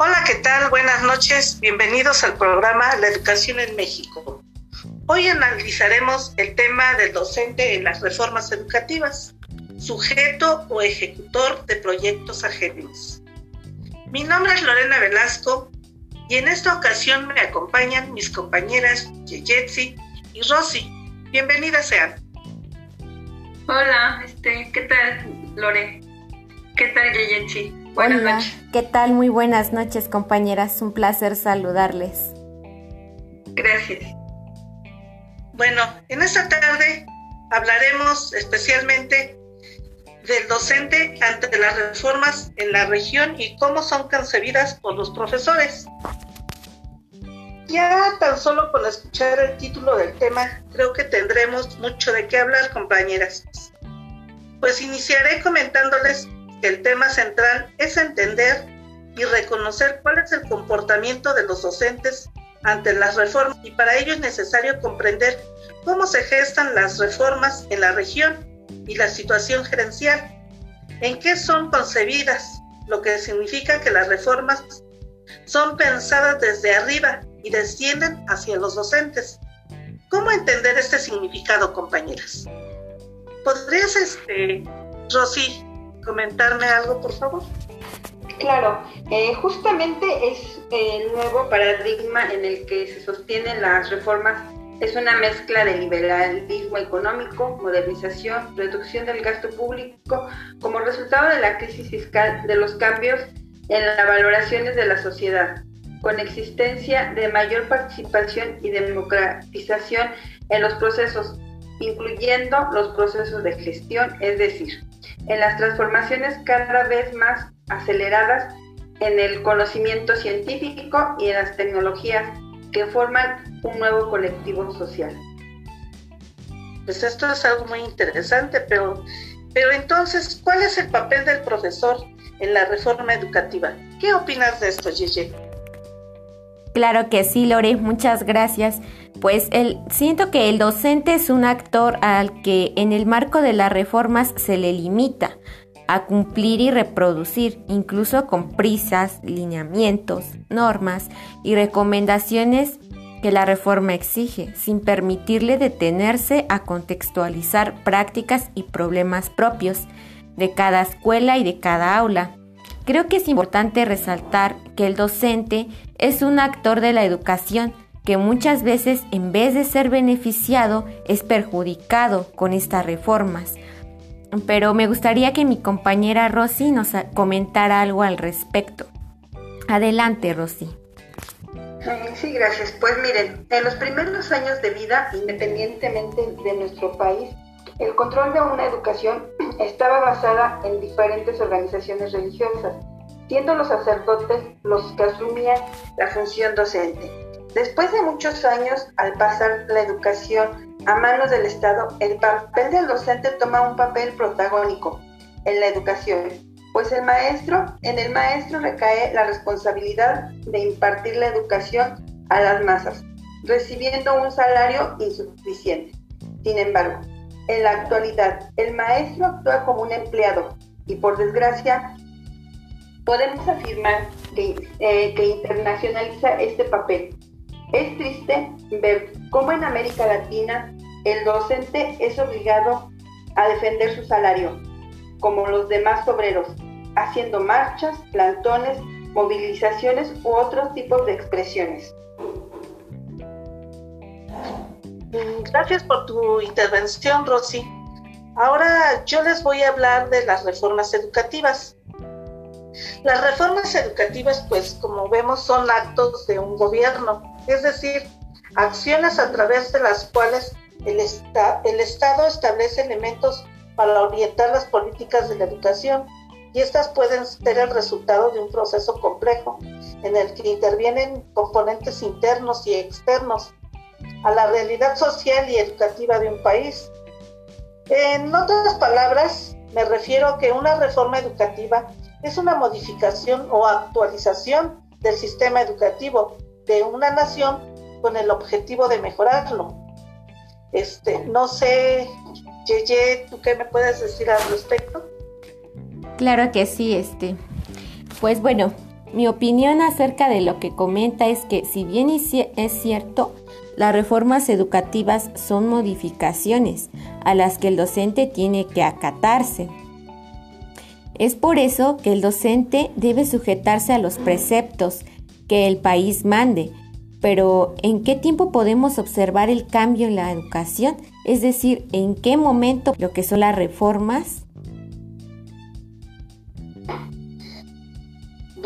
Hola, ¿qué tal? Buenas noches. Bienvenidos al programa La Educación en México. Hoy analizaremos el tema del docente en las reformas educativas, sujeto o ejecutor de proyectos ajenos. Mi nombre es Lorena Velasco y en esta ocasión me acompañan mis compañeras Yeyetsi y Rosy. Bienvenidas sean. Hola, este, ¿qué tal, Lore? ¿Qué tal, Yeyetsi? Buenas Hola, noches. ¿qué tal? Muy buenas noches, compañeras. Un placer saludarles. Gracias. Bueno, en esta tarde hablaremos especialmente del docente ante las reformas en la región y cómo son concebidas por los profesores. Ya tan solo con escuchar el título del tema, creo que tendremos mucho de qué hablar, compañeras. Pues iniciaré comentándoles el tema central es entender y reconocer cuál es el comportamiento de los docentes ante las reformas y para ello es necesario comprender cómo se gestan las reformas en la región y la situación gerencial, en qué son concebidas, lo que significa que las reformas son pensadas desde arriba y descienden hacia los docentes. ¿Cómo entender este significado, compañeras? ¿Podrías, este, Rosy, comentarme algo, por favor? Claro, eh, justamente es el nuevo paradigma en el que se sostienen las reformas. Es una mezcla de liberalismo económico, modernización, reducción del gasto público como resultado de la crisis fiscal, de los cambios en las valoraciones de la sociedad, con existencia de mayor participación y democratización en los procesos, incluyendo los procesos de gestión, es decir, en las transformaciones cada vez más aceleradas en el conocimiento científico y en las tecnologías que forman un nuevo colectivo social. Pues esto es algo muy interesante, pero, pero entonces, ¿cuál es el papel del profesor en la reforma educativa? ¿Qué opinas de esto, Gigi? Claro que sí, Lore, muchas gracias. Pues el, siento que el docente es un actor al que en el marco de las reformas se le limita a cumplir y reproducir, incluso con prisas, lineamientos, normas y recomendaciones que la reforma exige, sin permitirle detenerse a contextualizar prácticas y problemas propios de cada escuela y de cada aula. Creo que es importante resaltar que el docente es un actor de la educación que muchas veces en vez de ser beneficiado es perjudicado con estas reformas. Pero me gustaría que mi compañera Rosy nos comentara algo al respecto. Adelante, Rosy. Sí, gracias. Pues miren, en los primeros años de vida, independientemente de nuestro país, el control de una educación estaba basada en diferentes organizaciones religiosas, siendo los sacerdotes los que asumían la función docente. Después de muchos años, al pasar la educación a manos del Estado, el papel del docente toma un papel protagónico en la educación, pues el maestro, en el maestro recae la responsabilidad de impartir la educación a las masas, recibiendo un salario insuficiente. Sin embargo, en la actualidad, el maestro actúa como un empleado y por desgracia podemos afirmar que, eh, que internacionaliza este papel. Es triste ver cómo en América Latina el docente es obligado a defender su salario, como los demás obreros, haciendo marchas, plantones, movilizaciones u otros tipos de expresiones. Gracias por tu intervención, Rosy. Ahora yo les voy a hablar de las reformas educativas. Las reformas educativas, pues como vemos, son actos de un gobierno, es decir, acciones a través de las cuales el Estado establece elementos para orientar las políticas de la educación y estas pueden ser el resultado de un proceso complejo en el que intervienen componentes internos y externos a la realidad social y educativa de un país. En otras palabras, me refiero a que una reforma educativa es una modificación o actualización del sistema educativo de una nación con el objetivo de mejorarlo. Este, no sé, Yeye, ¿tú qué me puedes decir al respecto? Claro que sí, este. Pues bueno, Mi opinión acerca de lo que comenta es que si bien es cierto, las reformas educativas son modificaciones a las que el docente tiene que acatarse. Es por eso que el docente debe sujetarse a los preceptos que el país mande. Pero ¿en qué tiempo podemos observar el cambio en la educación? Es decir, ¿en qué momento lo que son las reformas?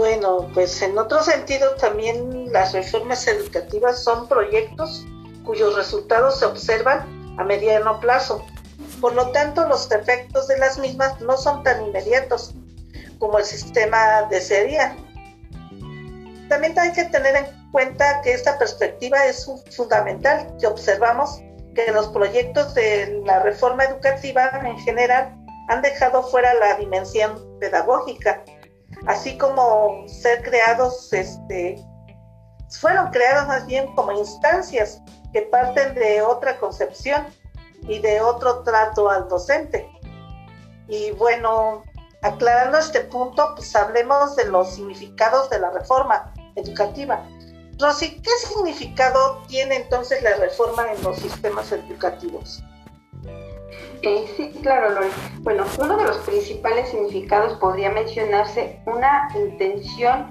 Bueno, pues en otro sentido también las reformas educativas son proyectos cuyos resultados se observan a mediano plazo. Por lo tanto, los efectos de las mismas no son tan inmediatos como el sistema desearía. También hay que tener en cuenta que esta perspectiva es fundamental, que observamos que los proyectos de la reforma educativa en general han dejado fuera la dimensión pedagógica, así como ser creados, este, fueron creados más bien como instancias que parten de otra concepción y de otro trato al docente. Y bueno, aclarando este punto, pues hablemos de los significados de la reforma educativa. Rosy, ¿qué significado tiene entonces la reforma en los sistemas educativos? Eh, sí, claro, Lore. Bueno, uno de los principales significados podría mencionarse una intención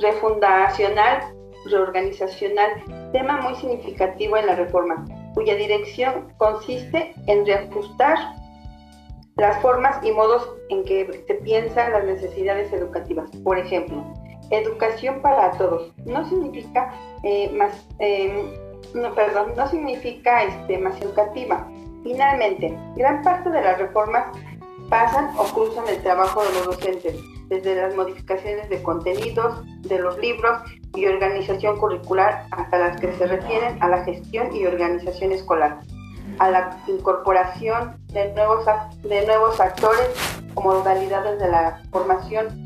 refundacional, reorganizacional, tema muy significativo en la reforma, cuya dirección consiste en reajustar las formas y modos en que se piensan las necesidades educativas. Por ejemplo, educación para todos. No significa eh, más, em, no, perdón, no significa este, más educativa. Finalmente, gran parte de las reformas pasan o cruzan el trabajo de los docentes, desde las modificaciones de contenidos, de los libros y organización curricular hasta las que se refieren a la gestión y organización escolar, a la incorporación de nuevos, de nuevos actores o modalidades de la formación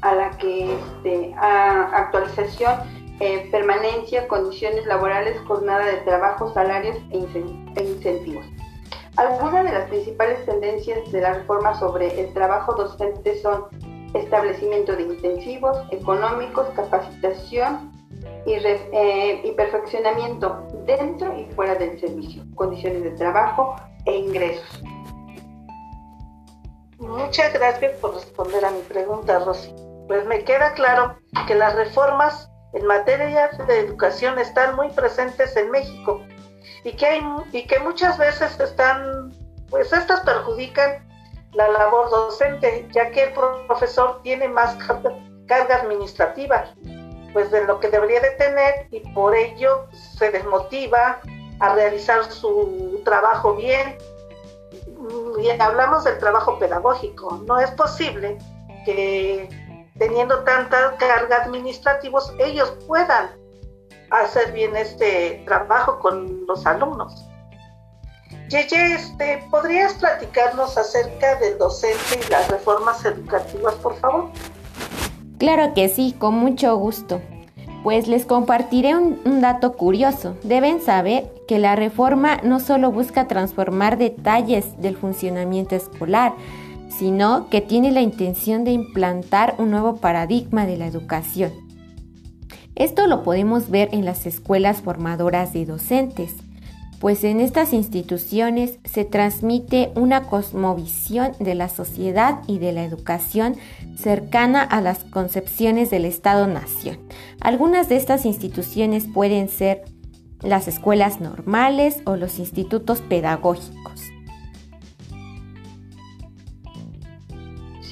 a la que este, actualización, eh, permanencia, condiciones laborales, jornada de trabajo, salarios e, e incentivos. Algunas de las principales tendencias de la reforma sobre el trabajo docente son establecimiento de intensivos económicos, capacitación y, eh, y, perfeccionamiento dentro y fuera del servicio, condiciones de trabajo e ingresos. Muchas gracias por responder a mi pregunta, Rosy pues me queda claro que las reformas en materia de educación están muy presentes en México y que, hay, y que muchas veces están, pues estas perjudican la labor docente, ya que el profesor tiene más carga administrativa, pues de lo que debería de tener y por ello se desmotiva a realizar su trabajo bien. Y hablamos del trabajo pedagógico, no es posible que teniendo tanta carga administrativos, ellos puedan hacer bien este trabajo con los alumnos. Yeye, este, ¿podrías platicarnos acerca del docente y las reformas educativas, por favor? Claro que sí, con mucho gusto. Pues les compartiré un, un, dato curioso. Deben saber que la reforma no solo busca transformar detalles del funcionamiento escolar, sino que tiene la intención de implantar un nuevo paradigma de la educación. Esto lo podemos ver en las escuelas formadoras de docentes, pues en estas instituciones se transmite una cosmovisión de la sociedad y de la educación cercana a las concepciones del Estado-Nación. Algunas de estas instituciones pueden ser las escuelas normales o los institutos pedagógicos.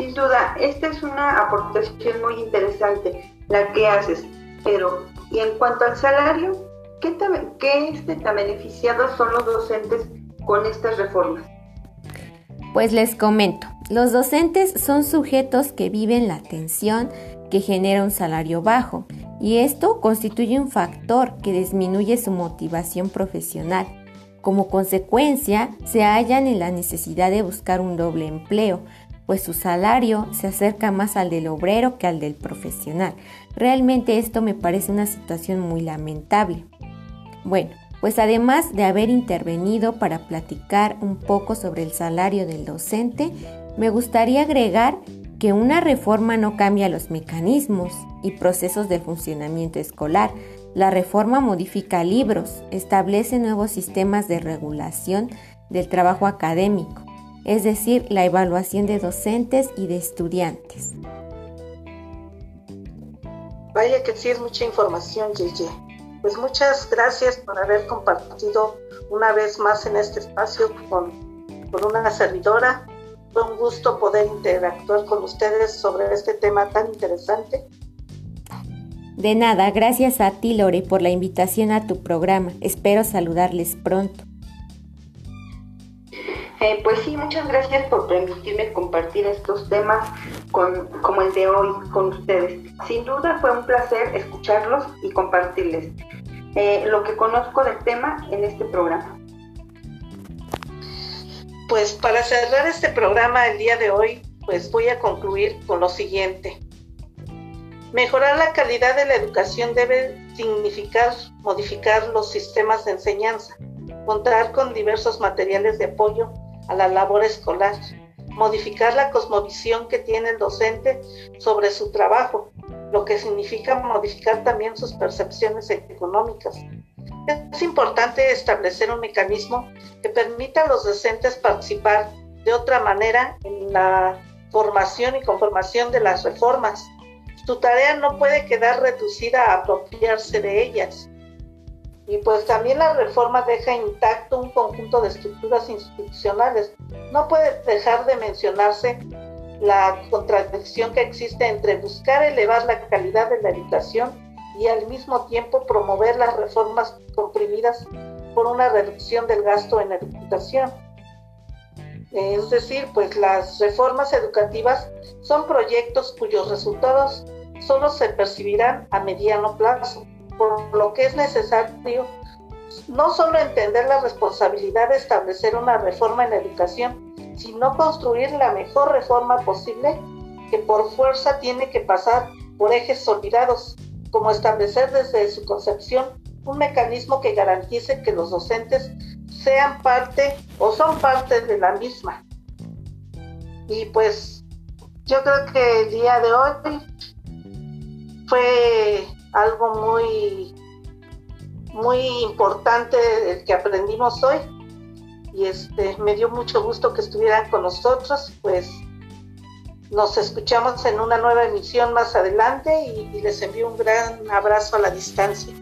Sin duda, esta es una aportación muy interesante la que haces, pero y en cuanto al salario, ¿qué, qué este, tan beneficiados son los docentes con estas reformas? Pues les comento, los docentes son sujetos que viven la tensión que genera un salario bajo y esto constituye un factor que disminuye su motivación profesional. Como consecuencia, se hallan en la necesidad de buscar un doble empleo, pues su salario se acerca más al del obrero que al del profesional. Realmente esto me parece una situación muy lamentable. Bueno, pues además de haber intervenido para platicar un poco sobre el salario del docente, me gustaría agregar que una reforma no cambia los mecanismos y procesos de funcionamiento escolar. La reforma modifica libros, establece nuevos sistemas de regulación del trabajo académico, es decir, la evaluación de docentes y de estudiantes. Vaya que sí es mucha información, Yeye. Pues muchas gracias por haber compartido una vez más en este espacio con, con una servidora. Fue un gusto poder interactuar con ustedes sobre este tema tan interesante. De nada, gracias a ti Lore por la invitación a tu programa. Espero saludarles pronto. Eh, pues sí, muchas gracias por permitirme compartir estos temas con, como el de hoy con ustedes. Sin duda fue un placer escucharlos y compartirles eh, lo que conozco del tema en este programa. Pues para cerrar este programa el día de hoy, pues voy a concluir con lo siguiente. Mejorar la calidad de la educación debe significar modificar los sistemas de enseñanza, contar con diversos materiales de apoyo a la labor escolar, modificar la cosmovisión que tiene el docente sobre su trabajo, lo que significa modificar también sus percepciones económicas. Es importante establecer un mecanismo que permita a los docentes participar de otra manera en la formación y conformación de las reformas. Su tarea no puede quedar reducida a apropiarse de ellas, y pues también la reforma deja intacto un conjunto de estructuras institucionales. No puede dejar de mencionarse la contradicción que existe entre buscar elevar la calidad de la educación y al mismo tiempo promover las reformas comprimidas por una reducción del gasto en educación. Es decir, pues las reformas educativas son proyectos cuyos resultados solo se percibirán a mediano plazo por lo que es necesario no solo entender la responsabilidad de establecer una reforma en educación, sino construir la mejor reforma posible que por fuerza tiene que pasar por ejes olvidados, como establecer desde su concepción un mecanismo que garantice que los docentes sean parte o son parte de la misma. Y pues yo creo que el día de hoy fue algo muy, muy importante que aprendimos hoy. Y este, me dio mucho gusto que estuvieran con nosotros, pues nos escuchamos en una nueva emisión más adelante y les envío un gran abrazo a la distancia.